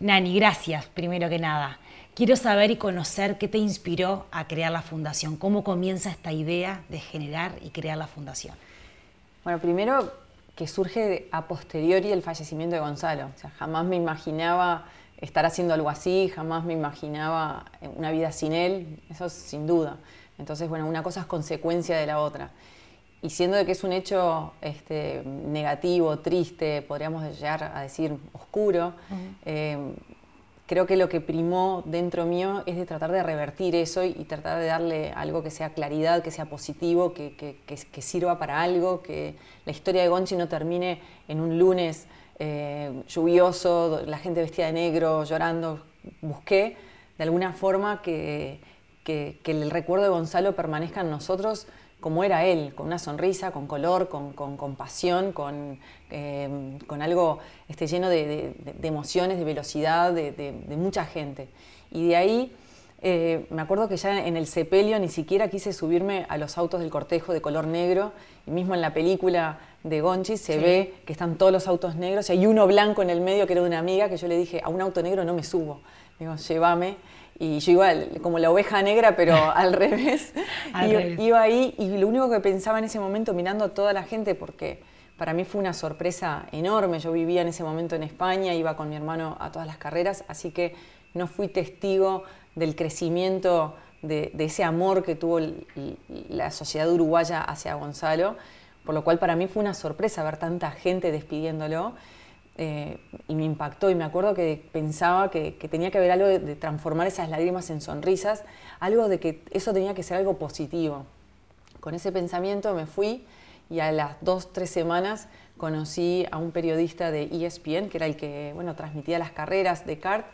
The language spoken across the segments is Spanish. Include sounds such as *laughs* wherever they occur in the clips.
Nani, gracias, primero que nada. Quiero saber y conocer qué te inspiró a crear la fundación, cómo comienza esta idea de generar y crear la fundación. Bueno, primero que surge a posteriori el fallecimiento de Gonzalo. O sea, jamás me imaginaba estar haciendo algo así, jamás me imaginaba una vida sin él, eso sin duda. Entonces, bueno, una cosa es consecuencia de la otra. Y siendo de que es un hecho este, negativo, triste, podríamos llegar a decir oscuro, eh, creo que lo que primó dentro mío es de tratar de revertir eso y, tratar de darle algo que sea claridad, que sea positivo, que, que, sirva para algo, que la historia de Gonchi no termine en un lunes eh, lluvioso, la gente vestida de negro, llorando. Busqué de alguna forma que, que el recuerdo de Gonzalo permanezca en nosotros como era él, con una sonrisa, con color, con, con, pasión, con, em, con, algo este, lleno de, emociones, de velocidad, de, mucha gente. Y de ahí eh, me acuerdo que ya en el sepelio ni siquiera quise subirme a los autos del cortejo de color negro, y mismo en la película de Gonchi se ve que están todos los autos negros y hay uno blanco en el medio que era de una amiga que yo le dije, a un auto negro no me subo, digo, llévame. Y yo igual, como la oveja negra, pero *laughs* al revés. iba, ahí y lo único que pensaba en ese momento, mirando a toda la gente, porque para mí fue una sorpresa enorme. Yo vivía en ese momento en España, iba con mi hermano a todas las carreras, así que no fui testigo del crecimiento de, ese amor que tuvo la sociedad uruguaya hacia Gonzalo, por lo cual para mí fue una sorpresa ver tanta gente despidiéndolo. Eh, y me impactó y me acuerdo que pensaba que, tenía que haber algo de, transformar esas lágrimas en sonrisas, algo de que eso tenía que ser algo positivo. Con ese pensamiento me fui y a las dos, tres semanas conocí a un periodista de ESPN, que era el que bueno, transmitía las carreras de kart,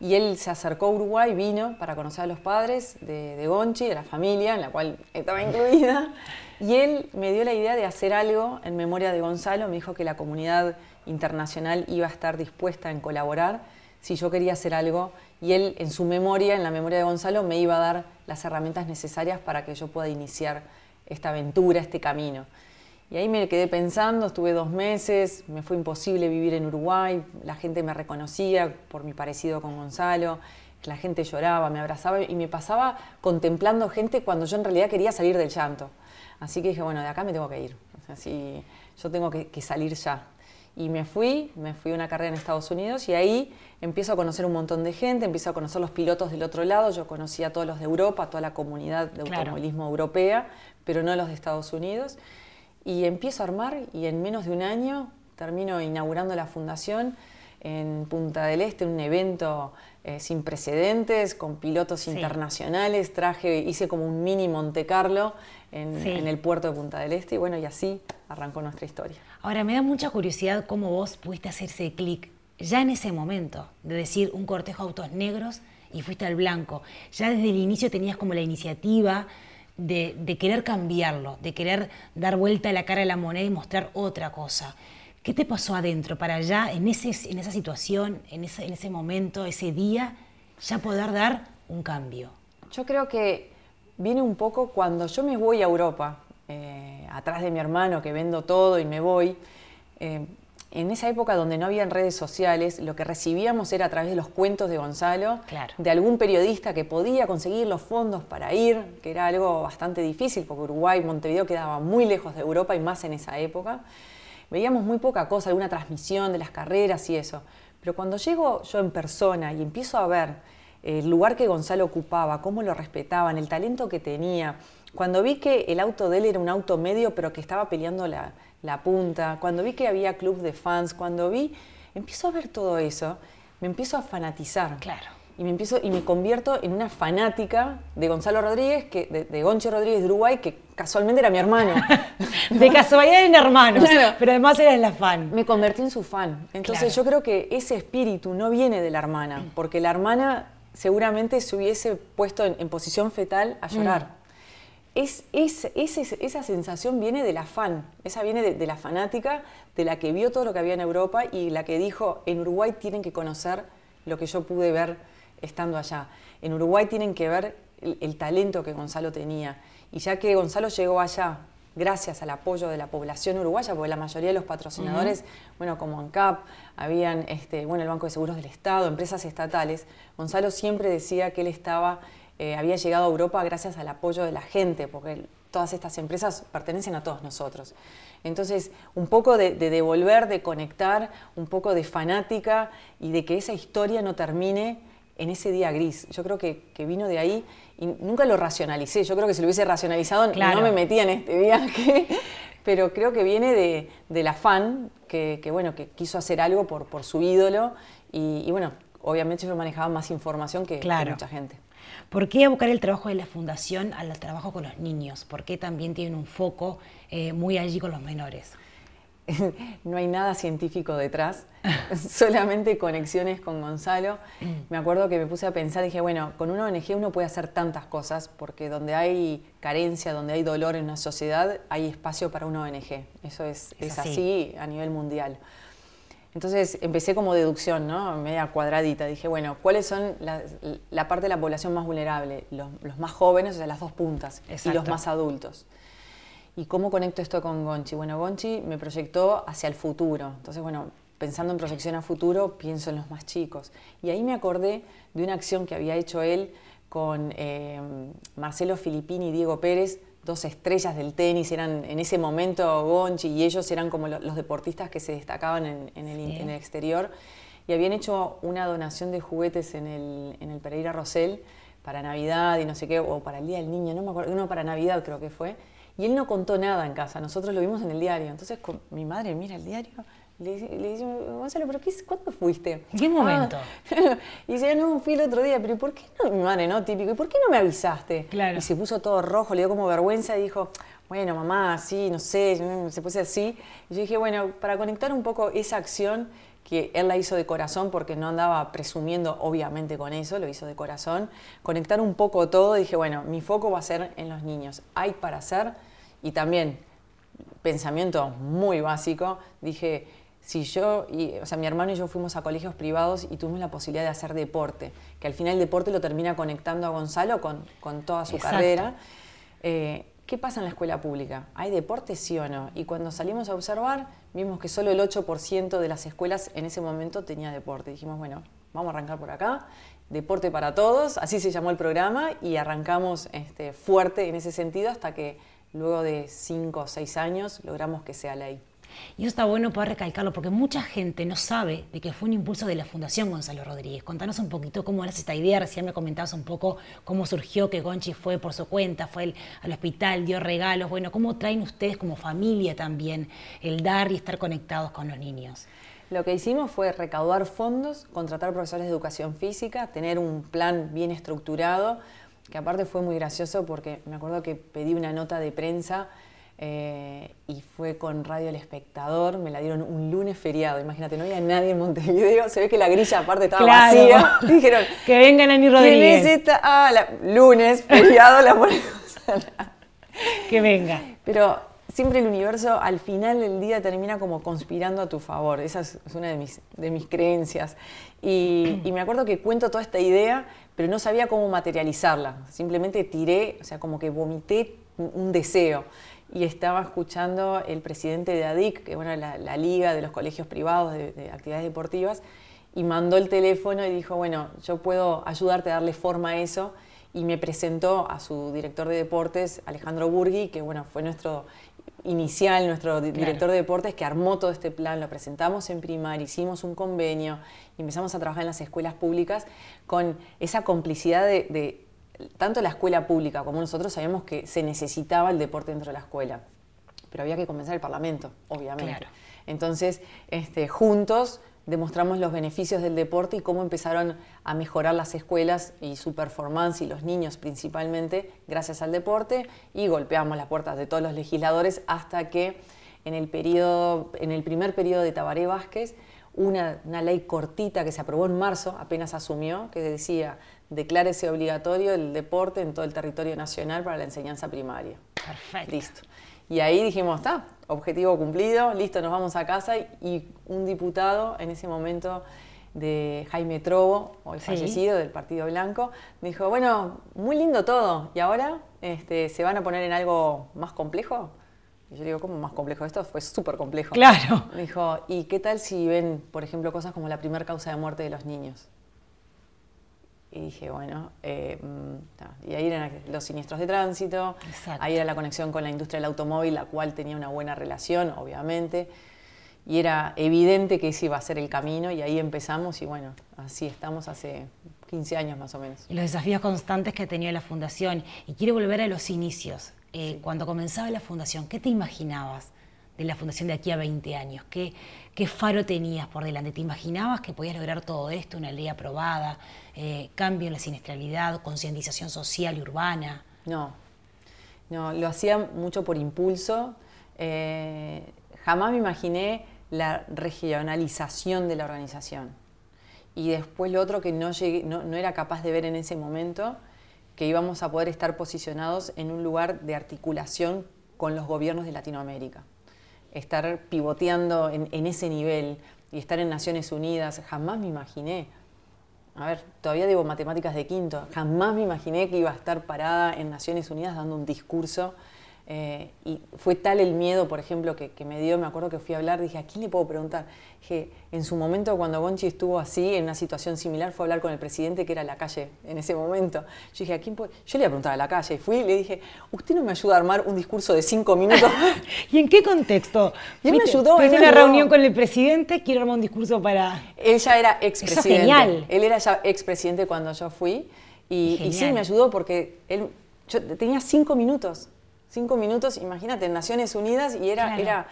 y él se acercó a Uruguay, vino para conocer a los padres de, de Gonchi, de la familia, en la cual estaba incluida, y él me dio la idea de hacer algo en memoria de Gonzalo, me dijo que la comunidad internacional iba a estar dispuesta en colaborar si yo quería hacer algo y él en su memoria, en la memoria de Gonzalo, me iba a dar las herramientas necesarias para que yo pueda iniciar esta aventura, este camino. Y ahí me quedé pensando, estuve dos meses, me fue imposible vivir en Uruguay, la gente me reconocía por mi parecido con Gonzalo, la gente lloraba, me abrazaba y me pasaba contemplando gente cuando yo en realidad quería salir del llanto. Así que dije, bueno, de acá me tengo que ir, así yo tengo que salir ya. Y me fui, me fui a una carrera en Estados Unidos y ahí empiezo a conocer un montón de gente, empiezo a conocer los pilotos del otro lado. Yo conocí a todos los de Europa, toda la comunidad de automovilismo europea, pero no los de Estados Unidos. Y empiezo a armar y en menos de un año termino inaugurando la fundación en Punta del Este, un evento eh, sin precedentes, con pilotos internacionales. Traje, hice como un mini Monte Carlo en, en el puerto de Punta del Este y bueno, y así arrancó nuestra historia. Ahora, me da mucha curiosidad cómo vos pudiste hacer ese clic ya en ese momento, de decir un cortejo de autos negros y fuiste al blanco. Ya desde el inicio tenías como la iniciativa de, querer cambiarlo, de querer dar vuelta a la cara de la moneda y mostrar otra cosa. ¿Qué te pasó adentro para ya, en, ese, en esa situación, en ese, en ese momento, ese día, ya poder dar un cambio? Yo creo que viene un poco cuando yo me voy a Europa, eh, atrás de mi hermano que vendo todo y me voy. Eh, en esa época donde no había redes sociales, lo que recibíamos era a través de los cuentos de Gonzalo, de algún periodista que podía conseguir los fondos para ir, que era algo bastante difícil porque Uruguay, Montevideo quedaba muy lejos de Europa y más en esa época. Veíamos muy poca cosa, alguna transmisión de las carreras y eso. Pero cuando llego yo en persona y empiezo a ver el lugar que Gonzalo ocupaba, cómo lo respetaban, el talento que tenía, cuando vi que el auto de él era un auto medio, pero que estaba peleando la, punta, cuando vi que había club de fans, cuando vi, empiezo a ver todo eso, me empiezo a fanatizar. Claro. Y me empiezo y me convierto en una fanática de Gonzalo Rodríguez, que, de, Goncho Rodríguez de Uruguay, que casualmente era mi hermano. *laughs* de casualidad eran hermanos, pero además eras la fan. Me convertí en su fan. Entonces yo creo que ese espíritu no viene de la hermana, porque la hermana seguramente se hubiese puesto en, posición fetal a llorar. Mm es, esa sensación viene del afán, esa viene de, la fanática, de la que vio todo lo que había en Europa y la que dijo, en Uruguay tienen que conocer lo que yo pude ver estando allá. En Uruguay tienen que ver el, talento que Gonzalo tenía. Y ya que Gonzalo llegó allá gracias al apoyo de la población uruguaya, porque la mayoría de los patrocinadores, bueno, como ANCAP, habían, este, bueno, el Banco de Seguros del Estado, empresas estatales, Gonzalo siempre decía que él estaba, eh, había llegado a Europa gracias al apoyo de la gente, porque todas estas empresas pertenecen a todos nosotros. Entonces, un poco de, devolver, de conectar, un poco de fanática y de que esa historia no termine en ese día gris. Yo creo que, vino de ahí y nunca lo racionalicé. Yo creo que si lo hubiese racionalizado no me metía en este viaje, *laughs* pero creo que viene de, del afán que, bueno, que quiso hacer algo por, por su ídolo y, bueno, obviamente yo manejaba más información que, que mucha gente. ¿Por qué abocar el trabajo de la fundación al trabajo con los niños? ¿Por qué también tienen un foco eh, muy allí con los menores? *laughs* no hay nada científico detrás, *laughs* solamente conexiones con Gonzalo. Me acuerdo que me puse a pensar, dije, bueno, con una ONG uno puede hacer tantas cosas, porque donde hay carencia, donde hay dolor en una sociedad, hay espacio para una ONG. Eso es, así. a nivel mundial. Entonces empecé como deducción, ¿no? Media cuadradita. Dije, bueno, ¿cuáles son la, parte de la población más vulnerable? Los, más jóvenes, o sea, las dos puntas, y los más adultos. ¿Y cómo conecto esto con Gonchi? Bueno, Gonchi me proyectó hacia el futuro. Entonces, bueno, pensando en proyección a futuro, pienso en los más chicos. Y ahí me acordé de una acción que había hecho él con eh, Marcelo Filippini y Diego Pérez dos estrellas del tenis, eran en ese momento Gonchi y ellos eran como los deportistas que se destacaban en, el, exterior y habían hecho una donación de juguetes en el, en el Pereira Rosell para Navidad y no sé qué, o para el Día del Niño, no me acuerdo, uno para Navidad creo que fue. Y él no contó nada en casa, nosotros lo vimos en el diario. Entonces mi madre mira el diario le, le dice, Gonzalo, ¿pero qué, cuándo fuiste? ¿En qué momento? Ah. *laughs* y dice, no, fui el otro día, pero ¿por qué no? Mi madre, ¿no? Típico, ¿y por qué no me avisaste? Claro. Y se puso todo rojo, le dio como vergüenza y dijo, bueno, mamá, sí, no sé, se puso así. Y yo dije, bueno, para conectar un poco esa acción que él la hizo de corazón porque no andaba presumiendo obviamente con eso, lo hizo de corazón, conectar un poco todo, dije, bueno, mi foco va a ser en los niños, hay para hacer y también pensamiento muy básico, dije, si yo, y, o sea, mi hermano y yo fuimos a colegios privados y tuvimos la posibilidad de hacer deporte, que al final el deporte lo termina conectando a Gonzalo con, con toda su carrera. Eh, ¿Qué pasa en la escuela pública? ¿Hay deporte sí o no? Y cuando salimos a observar, vimos que solo el 8% de las escuelas en ese momento tenía deporte. Dijimos, bueno, vamos a arrancar por acá, deporte para todos, así se llamó el programa, y arrancamos este, fuerte en ese sentido hasta que luego de 5 o 6 años logramos que sea ley. Y eso está bueno poder recalcarlo porque mucha gente no sabe de que fue un impulso de la Fundación Gonzalo Rodríguez. Contanos un poquito cómo era esta idea. Recién me comentabas un poco cómo surgió que Gonchi fue por su cuenta, fue al hospital, dio regalos. Bueno, ¿cómo traen ustedes como familia también el dar y estar conectados con los niños? Lo que hicimos fue recaudar fondos, contratar profesores de educación física, tener un plan bien estructurado, que aparte fue muy gracioso porque me acuerdo que pedí una nota de prensa eh, y fue con Radio El Espectador, me la dieron un lunes feriado, imagínate, no había nadie en Montevideo, se ve que la grilla aparte estaba vacía. *laughs* Dijeron, que vengan a mi Rodríguez. ¿Quién es Ah, lunes, feriado, la ponemos Que venga. Pero siempre el universo al final del día termina como conspirando a tu favor, esa es una de mis, de mis creencias. Y, y me acuerdo que cuento toda esta idea, pero no sabía cómo materializarla, simplemente tiré, o sea, como que vomité un deseo. Y estaba escuchando el presidente de ADIC, que es bueno, la, liga de los colegios privados de, actividades deportivas, y mandó el teléfono y dijo, bueno, yo puedo ayudarte a darle forma a eso, y me presentó a su director de deportes, Alejandro Burgui, que bueno, fue nuestro inicial, nuestro director de deportes, que armó todo este plan, lo presentamos en primaria, hicimos un convenio, y empezamos a trabajar en las escuelas públicas con esa complicidad de tanto la escuela pública como nosotros sabíamos que se necesitaba el deporte dentro de la escuela, pero había que convencer al Parlamento, obviamente. Entonces, este, juntos demostramos los beneficios del deporte y cómo empezaron a mejorar las escuelas y su performance y los niños principalmente gracias al deporte y golpeamos las puertas de todos los legisladores hasta que en el, periodo, en el primer periodo de Tabaré Vázquez una, una, ley cortita que se aprobó en marzo, apenas asumió, que decía declárese obligatorio el deporte en todo el territorio nacional para la enseñanza primaria. Perfecto. Listo. Y ahí dijimos, está, objetivo cumplido, listo, nos vamos a casa. Y un diputado en ese momento de Jaime Trobo, hoy fallecido del Partido Blanco, me dijo, bueno, muy lindo todo, ¿y ahora este, se van a poner en algo más complejo? Y yo digo, ¿cómo más complejo? Esto fue súper complejo. Claro. Me dijo, ¿y qué tal si ven, por ejemplo, cosas como la primera causa de muerte de los niños? Y dije, bueno, eh, mm, y ahí eran los siniestros de tránsito, ahí era la conexión con la industria del automóvil, la cual tenía una buena relación, obviamente, y era evidente que ese iba a ser el camino, y ahí empezamos, y bueno, así estamos hace 15 años más o menos. Y los desafíos constantes que ha tenido la Fundación, y quiero volver a los inicios. Eh, cuando comenzaba la Fundación, ¿qué te imaginabas de la Fundación de aquí a 20 años? ¿Qué, ¿Qué faro tenías por delante? ¿Te imaginabas que podías lograr todo esto, una ley aprobada, eh, cambio en la siniestralidad, concientización social y urbana? No, no, lo hacía mucho por impulso. Eh, jamás me imaginé la regionalización de la organización. Y después lo otro que no, llegué, no era capaz de ver en ese momento que íbamos a poder estar posicionados en un lugar de articulación con los gobiernos de Latinoamérica. Estar pivoteando en, ese nivel y estar en Naciones Unidas, jamás me imaginé. A ver, todavía digo matemáticas de quinto, jamás me imaginé que iba a estar parada en Naciones Unidas dando un discurso eh, y fue tal el miedo, por ejemplo, que, me dio, me acuerdo que fui a hablar, dije, ¿a quién le puedo preguntar? Dije, en su momento cuando Gonchi estuvo así, en una situación similar, fue a hablar con el presidente que era la calle en ese momento. Yo dije, ¿a quién puedo? Yo le iba a preguntar a la calle, y fui y le dije, ¿usted no me ayuda a armar un discurso de cinco minutos? *laughs* ¿Y en qué contexto? Y él me ayudó. En una reunión con el presidente, quiero armar un discurso para... Él ya era expresidente. genial. Él era ya expresidente cuando yo fui, y, y sí me ayudó porque él, yo tenía cinco minutos Cinco minutos, imagínate, en Naciones Unidas y era, era,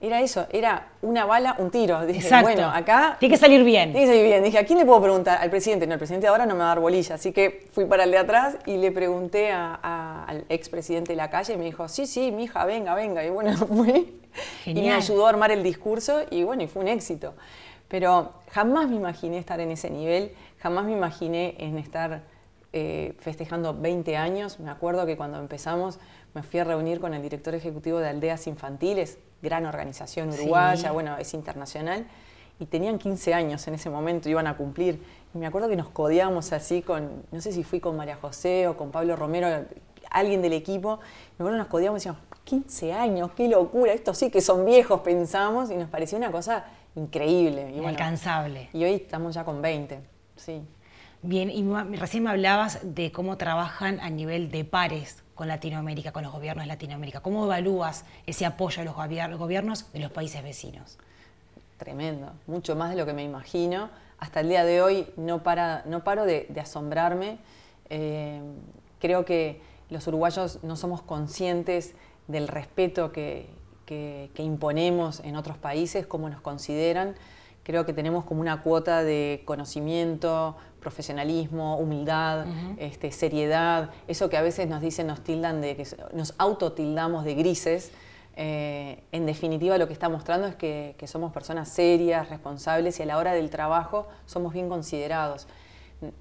era eso, era una bala, un tiro. Dije, bueno, acá... Tiene que salir bien. Tiene que salir bien. Dije, ¿a quién le puedo preguntar? Al presidente. No, el presidente ahora no me va a dar bolilla. Así que fui para el de atrás y le pregunté a, al expresidente de la calle y me dijo, sí, sí, mi hija, venga, venga. Y bueno, *laughs* fui. Y me ayudó a armar el discurso y bueno, y fue un éxito. Pero jamás me imaginé estar en ese nivel, jamás me imaginé en estar eh, festejando 20 años. Me acuerdo que cuando empezamos me fui a reunir con el director ejecutivo de Aldeas Infantiles, gran organización uruguaya, bueno, es internacional, y tenían 15 años en ese momento, iban a cumplir. Y me acuerdo que nos codeamos así con, no sé si fui con María José o con Pablo Romero, alguien del equipo, me acuerdo que nos codeamos y decíamos, 15 años, qué locura, estos sí que son viejos, pensamos, y nos pareció una cosa increíble. Y Inalcanzable. y hoy estamos ya con 20, sí. Bien, y recién me hablabas de cómo trabajan a nivel de pares con Latinoamérica, con los gobiernos de Latinoamérica. ¿Cómo evalúas ese apoyo a los gobiernos de los países vecinos? Tremendo, mucho más de lo que me imagino. Hasta el día de hoy no paro de, asombrarme. Eh, creo que los uruguayos no somos conscientes del respeto que, que imponemos en otros países, cómo nos consideran creo que tenemos como una cuota de conocimiento, profesionalismo, humildad, este, seriedad, eso que a veces nos dicen, nos tildan de que nos autotildamos de grises. Eh, en definitiva, lo que está mostrando es que, que, somos personas serias, responsables y a la hora del trabajo somos bien considerados.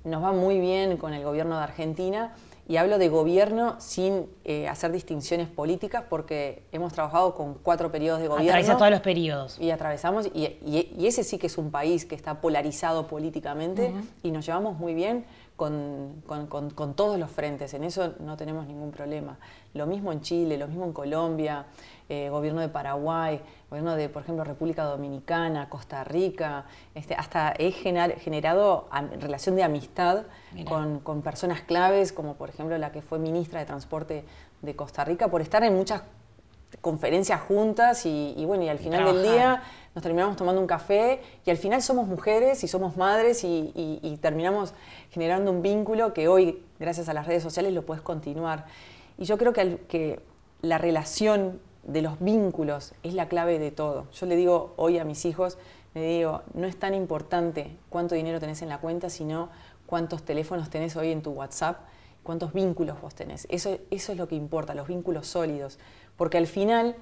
Nos va muy bien con el gobierno de Argentina y hablo de gobierno sin eh, hacer distinciones políticas porque hemos trabajado con cuatro periodos de gobierno. Atraviesa todos los periodos. Y atravesamos, y, ese sí que es un país que está polarizado políticamente y nos llevamos muy bien con, todos los frentes, en eso no tenemos ningún problema. Lo mismo en Chile, lo mismo en Colombia, eh, gobierno de Paraguay, gobierno de, por ejemplo, República Dominicana, Costa Rica, este, hasta he generado relación de amistad con, personas claves, como por ejemplo la que fue ministra de Transporte de Costa Rica, por estar en muchas conferencias juntas y, bueno, y al final del día nos terminamos tomando un café y al final somos mujeres y somos madres y, terminamos generando un vínculo que hoy, gracias a las redes sociales, lo puedes continuar. Y yo creo que, que la relación de los vínculos es la clave de todo. Yo le digo hoy a mis hijos, le digo, no es tan importante cuánto dinero tenés en la cuenta, sino cuántos teléfonos tenés hoy en tu WhatsApp, cuántos vínculos vos tenés. Eso, eso es lo que importa, los vínculos sólidos. Porque al final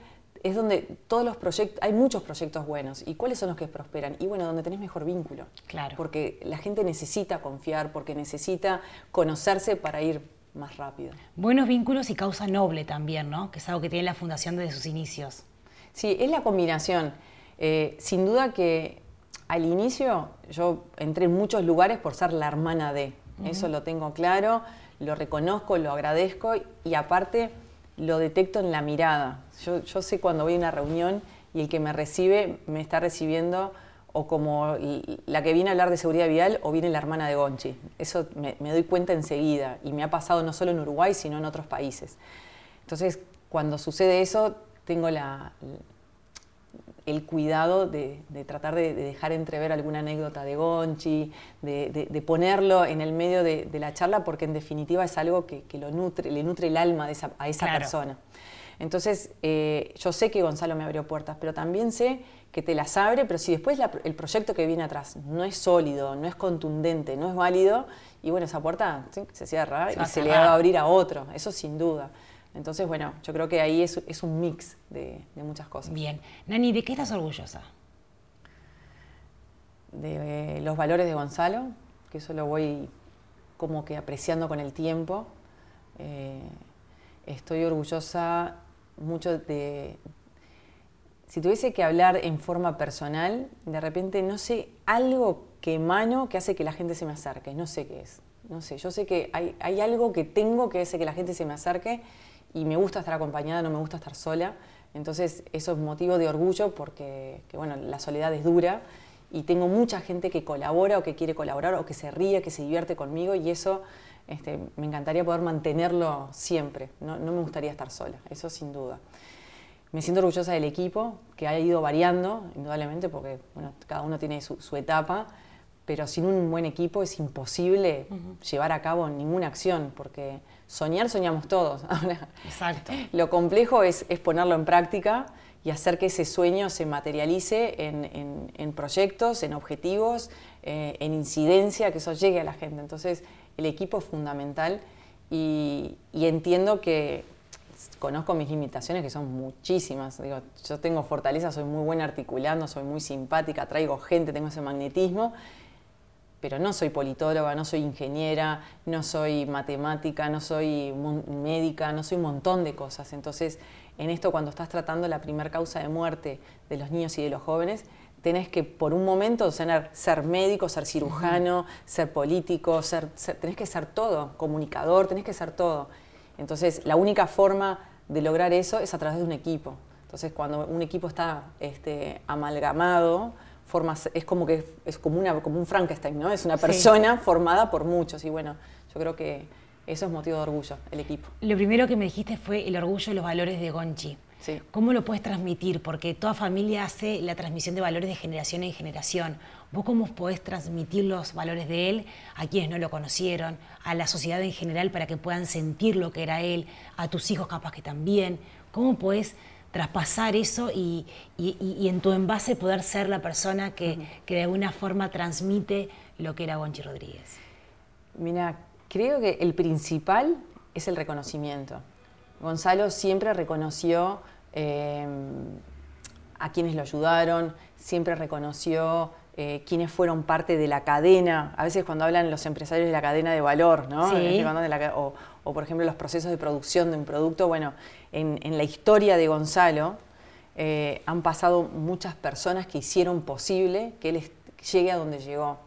es donde todos los proyectos, hay muchos proyectos buenos. ¿Y cuáles son los que prosperan? Y bueno, donde tenés mejor vínculo. Claro. Porque la gente necesita confiar, porque necesita conocerse para ir más rápido. Buenos vínculos y causa noble también, ¿no? Que es algo que tiene la Fundación desde sus inicios. Sí, es la combinación. Eh, sin duda que al inicio yo entré en muchos lugares por ser la hermana de. Eso lo tengo claro, lo reconozco, lo agradezco y aparte lo detecto en la mirada. Yo, sé cuando voy a una reunión y el que me recibe me está recibiendo o como la que viene a hablar de seguridad vial o viene la hermana de Gonchi. Eso me, doy cuenta enseguida y me ha pasado no solo en Uruguay, sino en otros países. Entonces, cuando sucede eso, tengo la, el cuidado de, tratar de, dejar entrever alguna anécdota de Gonchi, de, ponerlo en el medio de, la charla, porque en definitiva es algo que, lo nutre, le nutre el alma a esa persona. Entonces, eh, yo sé que Gonzalo me abrió puertas, pero también sé que te las abre, pero si después el proyecto que viene atrás no es sólido, no es contundente, no es válido, y bueno, esa puerta se cierra y se le va a abrir a otro, eso sin duda. Entonces, bueno, yo creo que ahí es, un mix de, muchas cosas. Bien. Nani, ¿de qué estás orgullosa? De eh, los valores de Gonzalo, que eso lo voy como que apreciando con el tiempo. Eh, estoy orgullosa mucho de, si tuviese que hablar en forma personal, de repente no sé, algo que emano que hace que la gente se me acerque, no sé qué es. No sé, yo sé que hay, algo que tengo que hace que la gente se me acerque y me gusta estar acompañada, no me gusta estar sola. Entonces eso es motivo de orgullo porque bueno, la soledad es dura y tengo mucha gente que colabora o que quiere colaborar o que se ríe, que se divierte conmigo y eso este, me encantaría poder mantenerlo siempre. No, no me gustaría estar sola, eso sin duda. Me siento orgullosa del equipo, que ha ido variando, indudablemente, porque bueno, cada uno tiene su, etapa, pero sin un buen equipo es imposible llevar a cabo ninguna acción, porque soñar soñamos todos. *laughs* Exacto. Lo complejo es, ponerlo en práctica y hacer que ese sueño se materialice en, proyectos, en objetivos, eh, en incidencia, que eso llegue a la gente. Entonces, el equipo es fundamental y entiendo que conozco mis limitaciones, que son muchísimas. Digo, yo tengo fortaleza, soy muy buena articulando, soy muy simpática, traigo gente, tengo ese magnetismo, pero no soy politóloga, no soy ingeniera, no soy matemática, no soy médica, no soy un montón de cosas. Entonces, en esto, cuando estás tratando la primera causa de muerte de los niños y de los jóvenes, tenés que por un momento ser, ser médico, ser cirujano, ser político, ser, tenés que ser todo, comunicador, tenés que ser todo. Entonces, la única forma de lograr eso es a través de un equipo. Entonces, cuando un equipo está este, amalgamado, es como que es como, una, como un Frankenstein, ¿no? Es una persona formada por muchos. Y bueno, yo creo que eso es motivo de orgullo, el equipo. Lo primero que me dijiste fue el orgullo y los valores de Gonchi. ¿Cómo lo puedes transmitir? Porque toda familia hace la transmisión de valores de generación en generación. ¿Vos cómo podés transmitir los valores de él a quienes no lo conocieron, a la sociedad en general para que puedan sentir lo que era él, a tus hijos capaz que también? ¿Cómo podés traspasar eso y, en tu envase poder ser la persona que, que, de alguna forma transmite lo que era Gonchi Rodríguez? Mira, creo que el principal es el reconocimiento. Gonzalo siempre reconoció eh, a quienes lo ayudaron, siempre reconoció eh, quienes fueron parte de la cadena. A veces cuando hablan los empresarios de la cadena de valor, ¿no? o, por ejemplo los procesos de producción de un producto, bueno, en, la historia de Gonzalo eh, han pasado muchas personas que hicieron posible que él llegue a donde llegó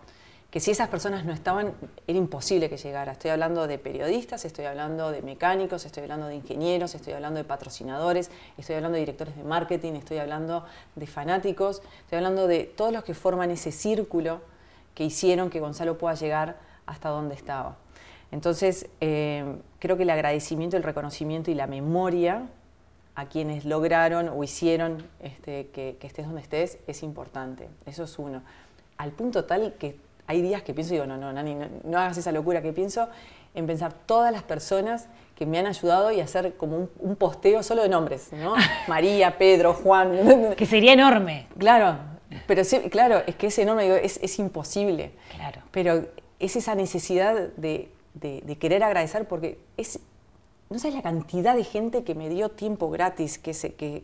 que si esas personas no estaban, era imposible que llegara. Estoy hablando de periodistas, estoy hablando de mecánicos, estoy hablando de ingenieros, estoy hablando de patrocinadores, estoy hablando de directores de marketing, estoy hablando de fanáticos, estoy hablando de todos los que forman ese círculo que hicieron que Gonzalo pueda llegar hasta donde estaba. Entonces, eh, creo que el agradecimiento, el reconocimiento y la memoria a quienes lograron o hicieron este, que, que estés donde estés es importante. Eso es uno. Al punto tal que hay días que pienso y digo, no, no, Nani, no, hagas esa locura, que pienso en pensar todas las personas que me han ayudado y hacer como un, posteo solo de nombres, ¿no? *laughs* María, Pedro, Juan. *laughs* Que sería enorme. Claro, pero sí, claro, es que ese enorme, digo, es, imposible. Claro. Pero es esa necesidad de, querer agradecer porque es, no sabes la cantidad de gente que me dio tiempo gratis, que, se, que,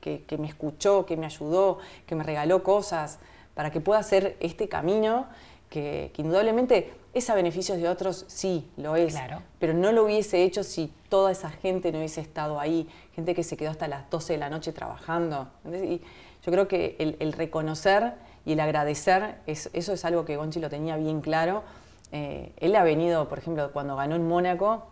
que, me escuchó, que me ayudó, que me regaló cosas para que pueda hacer este camino que, indudablemente es a beneficios de otros, sí, lo es. Pero no lo hubiese hecho si toda esa gente no hubiese estado ahí, gente que se quedó hasta las 12 de la noche trabajando. Y yo creo que el, reconocer y el agradecer, eso es algo que Gonchi lo tenía bien claro. Eh, él ha venido, por ejemplo, cuando ganó en Mónaco,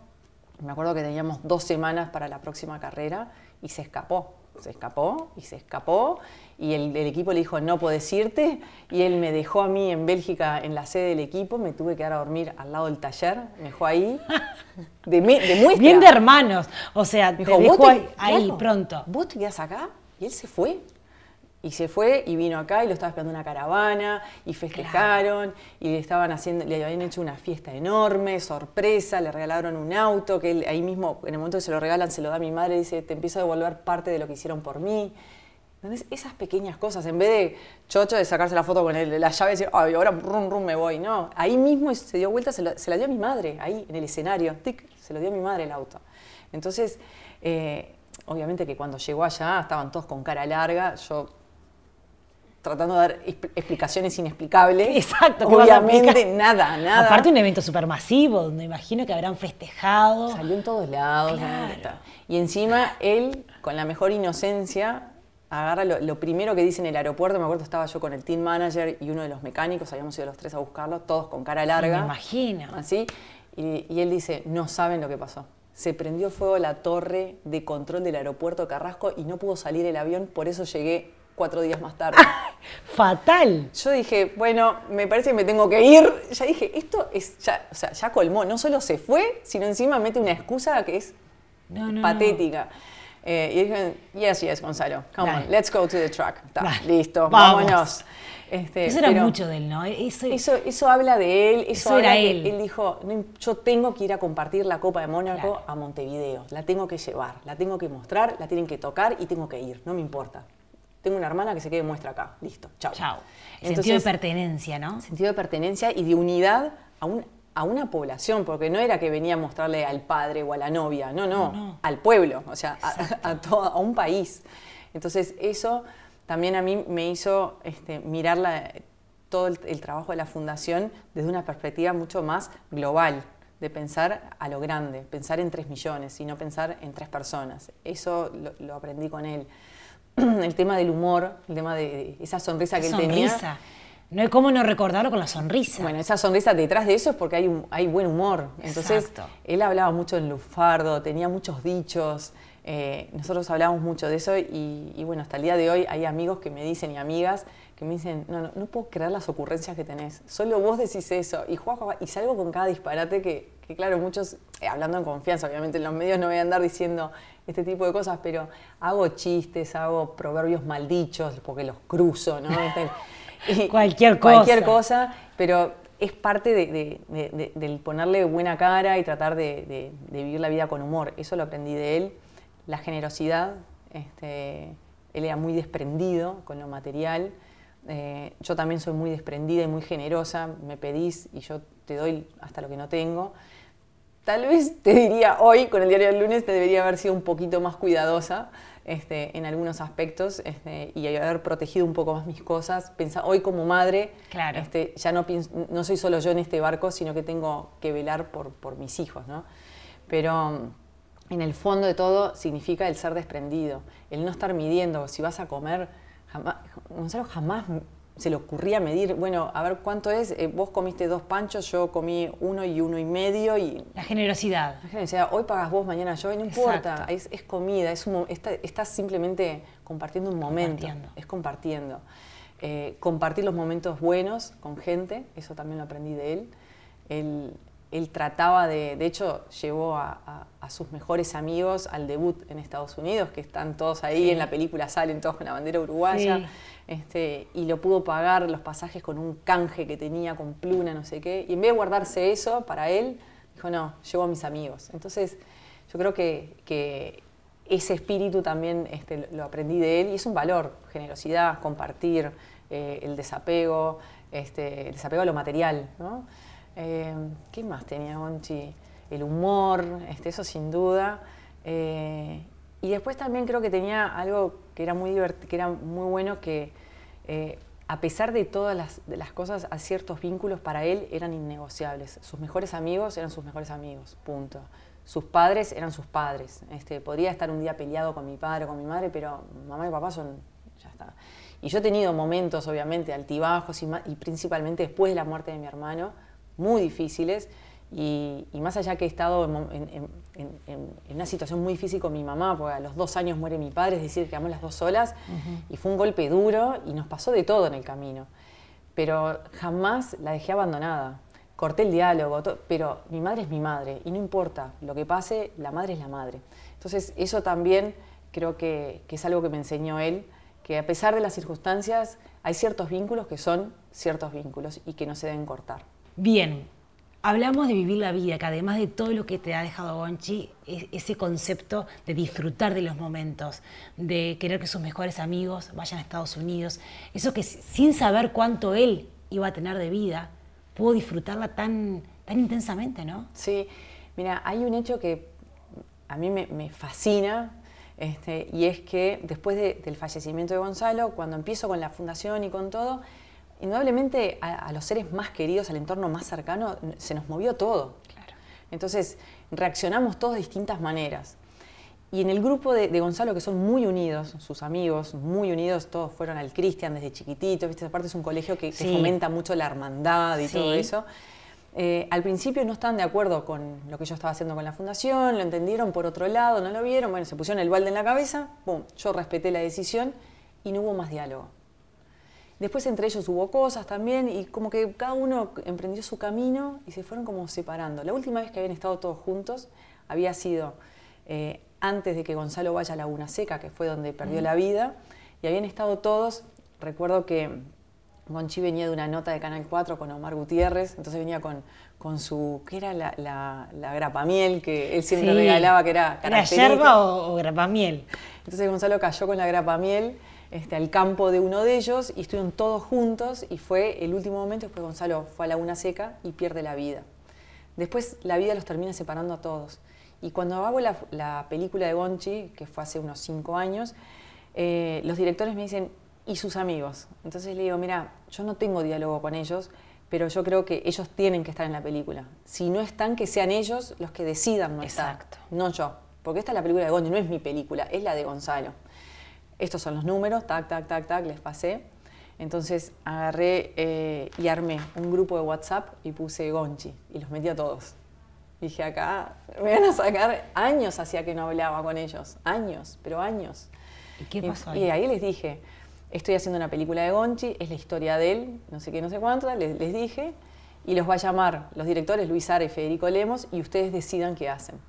Me acuerdo que teníamos dos semanas para la próxima carrera y se escapó. Se escapó y se escapó y el, equipo le dijo no puedes irte y él me dejó a mí en Bélgica en la sede del equipo, me tuve que dar a dormir al lado del taller, me dejó ahí. De, muestra. Bien de hermanos, o sea, te dejó ahí, pronto. Vos te quedás acá y él se fue y se fue y vino acá y lo estaba esperando una caravana y festejaron y le estaban haciendo, le habían hecho una fiesta enorme, sorpresa, le regalaron un auto que él, ahí mismo, en el momento que se lo regalan, se lo da a mi madre y dice, te empiezo a devolver parte de lo que hicieron por mí. Entonces, esas pequeñas cosas, en vez de chocho de sacarse la foto con la llave y decir, ay, ahora rum, rum, me voy, no, ahí mismo se dio vuelta, se, la dio a mi madre, ahí en el escenario, tic, se lo dio a mi madre el auto. Entonces, eh, obviamente que cuando llegó allá estaban todos con cara larga, yo tratando de dar explicaciones inexplicables. Exacto. Obviamente, nada, nada. Aparte un evento supermasivo, donde imagino que habrán festejado. Salió en todos lados. Y encima él, con la mejor inocencia, agarra lo, primero que dice en el aeropuerto. Me acuerdo, estaba yo con el team manager y uno de los mecánicos, habíamos ido los tres a buscarlo, todos con cara larga. me imagino. Así. Y, y él dice, no saben lo que pasó se prendió fuego la torre de control del aeropuerto Carrasco y no pudo salir el avión, por eso llegué cuatro días más tarde. Fatal. Yo dije, bueno, me parece que me tengo que ir. Ya dije, esto es, ya, o sea, ya colmó. No solo se fue, sino encima mete una excusa que es patética. Eh, y dije, yes, yes, Gonzalo, come on, let's go to the truck. listo, vámonos. Este, eso era mucho de él, ¿no? Eso, eso, habla de él, eso, era él. él dijo, yo tengo que ir a compartir la Copa de Mónaco a Montevideo, la tengo que llevar, la tengo que mostrar, la tienen que tocar y tengo que ir, no me importa tengo una hermana que se quede muestra acá, listo, chao. Chao. Sentido de pertenencia, ¿no? Sentido de pertenencia y de unidad a, un, a una población, porque no era que venía a mostrarle al padre o a la novia, no, no, al pueblo, o sea, a, todo, a, un país. Entonces eso también a mí me hizo este, mirar todo el, trabajo de la fundación desde una perspectiva mucho más global, de pensar a lo grande, pensar en tres millones y no pensar en tres personas. Eso lo aprendí con él. *clears throat* el tema del humor, el tema de esa sonrisa que él tenía. No hay cómo no recordarlo con la sonrisa. Bueno, esa sonrisa detrás de eso es porque hay, un, hay buen humor. Entonces, él hablaba mucho en lufardo, tenía muchos dichos. Eh, nosotros hablábamos mucho de eso y, bueno, hasta el día de hoy hay amigos que me dicen y amigas que me dicen, no, no, no puedo creer las ocurrencias que tenés. Solo vos decís eso. Y, y salgo con cada disparate que, que claro, muchos, eh, hablando en confianza, obviamente en los medios no voy a andar diciendo este tipo de cosas, pero hago chistes, hago proverbios maldichos, porque los cruzo, ¿no? *laughs* Este, cualquier cosa. Cualquier cosa, pero es parte de, del ponerle buena cara y tratar de, vivir la vida con humor. Eso lo aprendí de él. La generosidad, este, él era muy desprendido con lo material. Eh, yo también soy muy desprendida y muy generosa. Me pedís y yo te doy hasta lo que no tengo. Tal vez te diría hoy, con el diario del lunes, te debería haber sido un poquito más cuidadosa este, en algunos aspectos este, y haber protegido un poco más mis cosas. Pensa, hoy como madre, claro. este, ya no, no soy solo yo en este barco, sino que tengo que velar por, por mis hijos. ¿no? Pero en el fondo de todo significa el ser desprendido, el no estar midiendo. Si vas a comer, jamás, Gonzalo jamás se le ocurría medir, bueno, a ver cuánto es, eh, vos comiste dos panchos, yo comí uno y uno y medio y... La generosidad. La generosidad, hoy pagas vos, mañana yo, y no importa, es, comida, es un, estás simplemente compartiendo un momento, es compartiendo. Eh, compartir los momentos buenos con gente, eso también lo aprendí de él. Él, él trataba de, de hecho, llevó a, sus mejores amigos al debut en Estados Unidos, que están todos ahí en la película, salen todos con la bandera uruguaya, este, y lo pudo pagar los pasajes con un canje que tenía con pluna, no sé qué, y en vez de guardarse eso para él, dijo, no, llevo a mis amigos. Entonces, yo creo que, ese espíritu también este, lo aprendí de él, y es un valor, generosidad, compartir, eh, el desapego, este, el desapego a lo material, ¿no? Eh, ¿Qué más tenía Gonchi? El humor, este, eso sin duda. Eh, y después también creo que tenía algo que era muy, que era muy bueno, que eh, a pesar de todas las, cosas, a ciertos vínculos para él eran innegociables. Sus mejores amigos eran sus mejores amigos, punto. Sus padres eran sus padres. Este, podría estar un día peleado con mi padre o con mi madre, pero mamá y papá son... ya está. Y yo he tenido momentos, obviamente, altibajos y principalmente después de la muerte de mi hermano, muy difíciles Y, más allá que he estado en, una situación muy difícil con mi mamá, porque a los dos años muere mi padre, es decir, quedamos las dos solas, y fue un golpe duro y nos pasó de todo en el camino. Pero jamás la dejé abandonada. Corté el diálogo, pero mi madre es mi madre, y no importa lo que pase, la madre es la madre. Entonces, eso también creo que, que es algo que me enseñó él, que a pesar de las circunstancias, hay ciertos vínculos que son ciertos vínculos y que no se deben cortar. Bien, Hablamos de vivir la vida, que además de todo lo que te ha dejado Gonchi, ese concepto de disfrutar de los momentos, de querer que sus mejores amigos vayan a Estados Unidos, eso que sin saber cuánto él iba a tener de vida, pudo disfrutarla tan, tan intensamente, ¿no? Sí, mira, hay un hecho que a mí me, fascina, este, y es que después del fallecimiento de Gonzalo, cuando empiezo con la fundación y con todo, indudablemente a, los seres más queridos, al entorno más cercano, se nos movió todo. Entonces, reaccionamos todos de distintas maneras. Y en el grupo de, Gonzalo, que son muy unidos, sus amigos, muy unidos, todos fueron al Cristian desde chiquititos, ¿viste? aparte es un colegio que, fomenta mucho la hermandad y todo eso. Eh, al principio no estaban de acuerdo con lo que yo estaba haciendo con la fundación, lo entendieron por otro lado, no lo vieron, bueno, se pusieron el balde en la cabeza, yo respeté la decisión y no hubo más diálogo. Después entre ellos hubo cosas también y como que cada uno emprendió su camino y se fueron como separando. La última vez que habían estado todos juntos había sido eh, antes de que Gonzalo vaya a Laguna Seca, que fue donde perdió la vida, y habían estado todos, recuerdo que Gonchi venía de una nota de Canal 4 con Omar Gutiérrez, entonces venía con, con su, ¿qué era la, la, la grapamiel que él siempre regalaba, que era ¿Era yerba o, o grapamiel? Entonces Gonzalo cayó con la grapamiel este, al campo de uno de ellos y estuvieron todos juntos y fue el último momento, después Gonzalo fue a Laguna Seca y pierde la vida. Después la vida los termina separando a todos. Y cuando hago la, película de Gonchi, que fue hace unos cinco años, eh, los directores me dicen, ¿y sus amigos? Entonces le digo, mira, yo no tengo diálogo con ellos, pero yo creo que ellos tienen que estar en la película. Si no están, que sean ellos los que decidan no Exacto. no yo. Porque esta es la película de Gonchi, no es mi película, es la de Gonzalo estos son los números, tac, tac, tac, tac, les pasé. Entonces agarré eh, y armé un grupo de WhatsApp y puse Gonchi y los metí a todos. Dije, acá me van a sacar años hacía que no hablaba con ellos, años, pero años. ¿Y qué pasó ahí? Y ahí les dije, estoy haciendo una película de Gonchi, es la historia de él, no sé qué, no sé cuánto, les, les dije, y los va a llamar los directores Luis Ara y Federico Lemos y ustedes decidan qué hacen.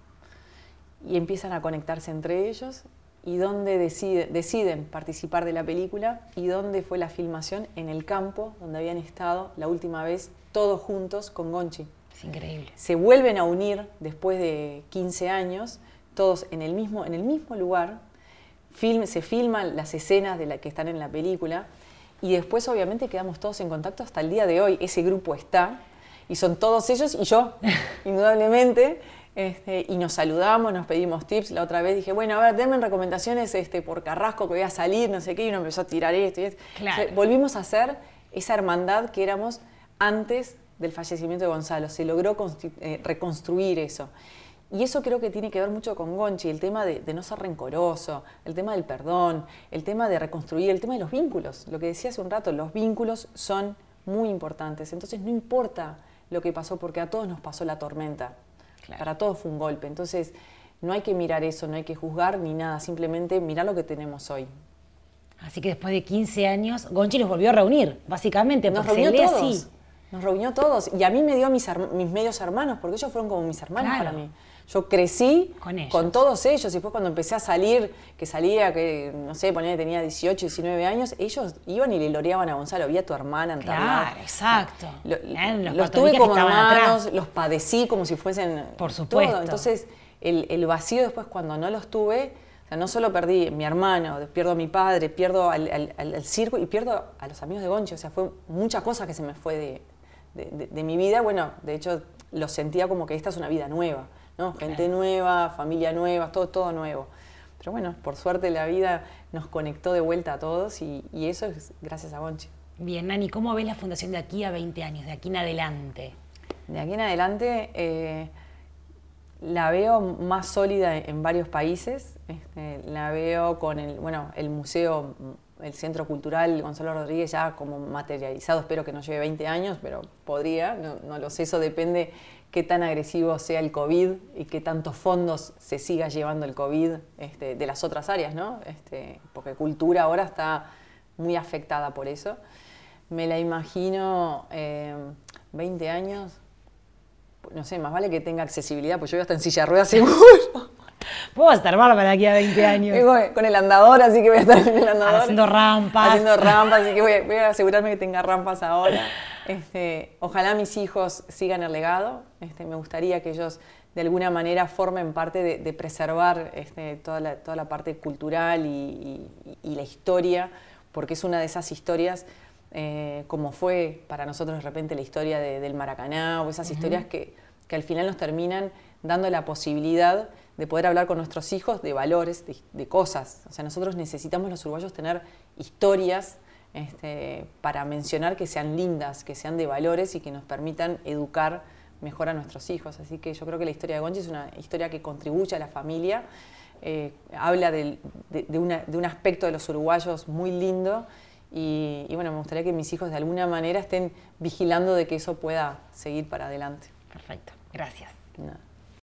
Y empiezan a conectarse entre ellos y dónde deciden participar de la película y dónde fue la filmación en el campo donde habían estado la última vez todos juntos con Gonchi. Es increíble. Se vuelven a unir después de 15 años, todos en el mismo, en el mismo lugar, se filman las escenas de la que están en la película y después obviamente quedamos todos en contacto hasta el día de hoy. Ese grupo está y son todos ellos y yo, *laughs* indudablemente. Este, y nos saludamos, nos pedimos tips. La otra vez dije, bueno, a ver, denme recomendaciones este, por Carrasco que voy a salir, no sé qué, y uno empezó a tirar esto y esto. volvimos a hacer esa hermandad que éramos antes del fallecimiento de Gonzalo. Se logró eh, reconstruir eso. Y eso creo que tiene que ver mucho con Gonchi, el tema de, de, no ser rencoroso, el tema del perdón, el tema de reconstruir, el tema de los vínculos. Lo que decía hace un rato, los vínculos son muy importantes. Entonces no importa lo que pasó porque a todos nos pasó la tormenta. Para todos fue un golpe. Entonces, no hay que mirar eso, no hay que juzgar ni nada, simplemente mirar lo que tenemos hoy. Así que después de 15 años, Gonchi los volvió a reunir, básicamente. Nos reunió todos. Nos reunió todos. Y a mí me dio a mis, mis medios hermanos, porque ellos fueron como mis hermanos para mí. Yo crecí con, todos ellos y después cuando empecé a salir, que salía, que no sé, ponía que tenía 18, 19 años, ellos iban y le loreaban a Gonzalo, vi a tu hermana en Claro, exacto. los, tuve como hermanos, los padecí como si fuesen Por supuesto. Entonces, el, vacío después cuando no los tuve, o sea, no solo perdí a mi hermano, pierdo a mi padre, pierdo al, circo y pierdo a los amigos de Gonchi, o sea, fue mucha cosa que se me fue de, de mi vida. Bueno, de hecho, lo sentía como que esta es una vida nueva. Gente nueva, familia nueva, todo, todo nuevo. Pero bueno, por suerte la vida nos conectó de vuelta a todos y, eso es gracias a Bonchi. Bien, Nani, ¿cómo ves la fundación de aquí a 20 años, de aquí en adelante? De aquí en adelante eh, la veo más sólida en varios países. Este, la veo con el, bueno, el museo el Centro Cultural Gonzalo Rodríguez ya como materializado, espero que no lleve 20 años, pero podría, no, lo sé, eso depende qué tan agresivo sea el COVID y qué tantos fondos se siga llevando el COVID este, de las otras áreas, ¿no? Este, porque cultura ahora está muy afectada por eso. Me la imagino 20 eh, años, no sé, más vale que tenga accesibilidad, pues yo voy a estar en silla de ruedas *laughs* seguro. Puedo estar para aquí a 20 años. con el andador, así que voy a estar en el andador. Haciendo rampas. Haciendo rampas, así que voy, a asegurarme que tenga rampas ahora. Este, ojalá mis hijos sigan el legado. Este, me gustaría que ellos de alguna manera formen parte de, preservar este, toda, la, toda la parte cultural y, la historia, porque es una de esas historias, eh, como fue para nosotros de repente la historia del Maracaná, o esas historias que, que al final nos terminan dando la posibilidad de poder hablar con nuestros hijos de valores, de, cosas. O sea, nosotros necesitamos los uruguayos tener historias este, para mencionar que sean lindas, que sean de valores y que nos permitan educar mejor a nuestros hijos. Así que yo creo que la historia de Gonchi es una historia que contribuye a la familia, eh, habla de, un aspecto de los uruguayos muy lindo y, bueno, me gustaría que mis hijos de alguna manera estén vigilando de que eso pueda seguir para adelante. Perfecto, gracias.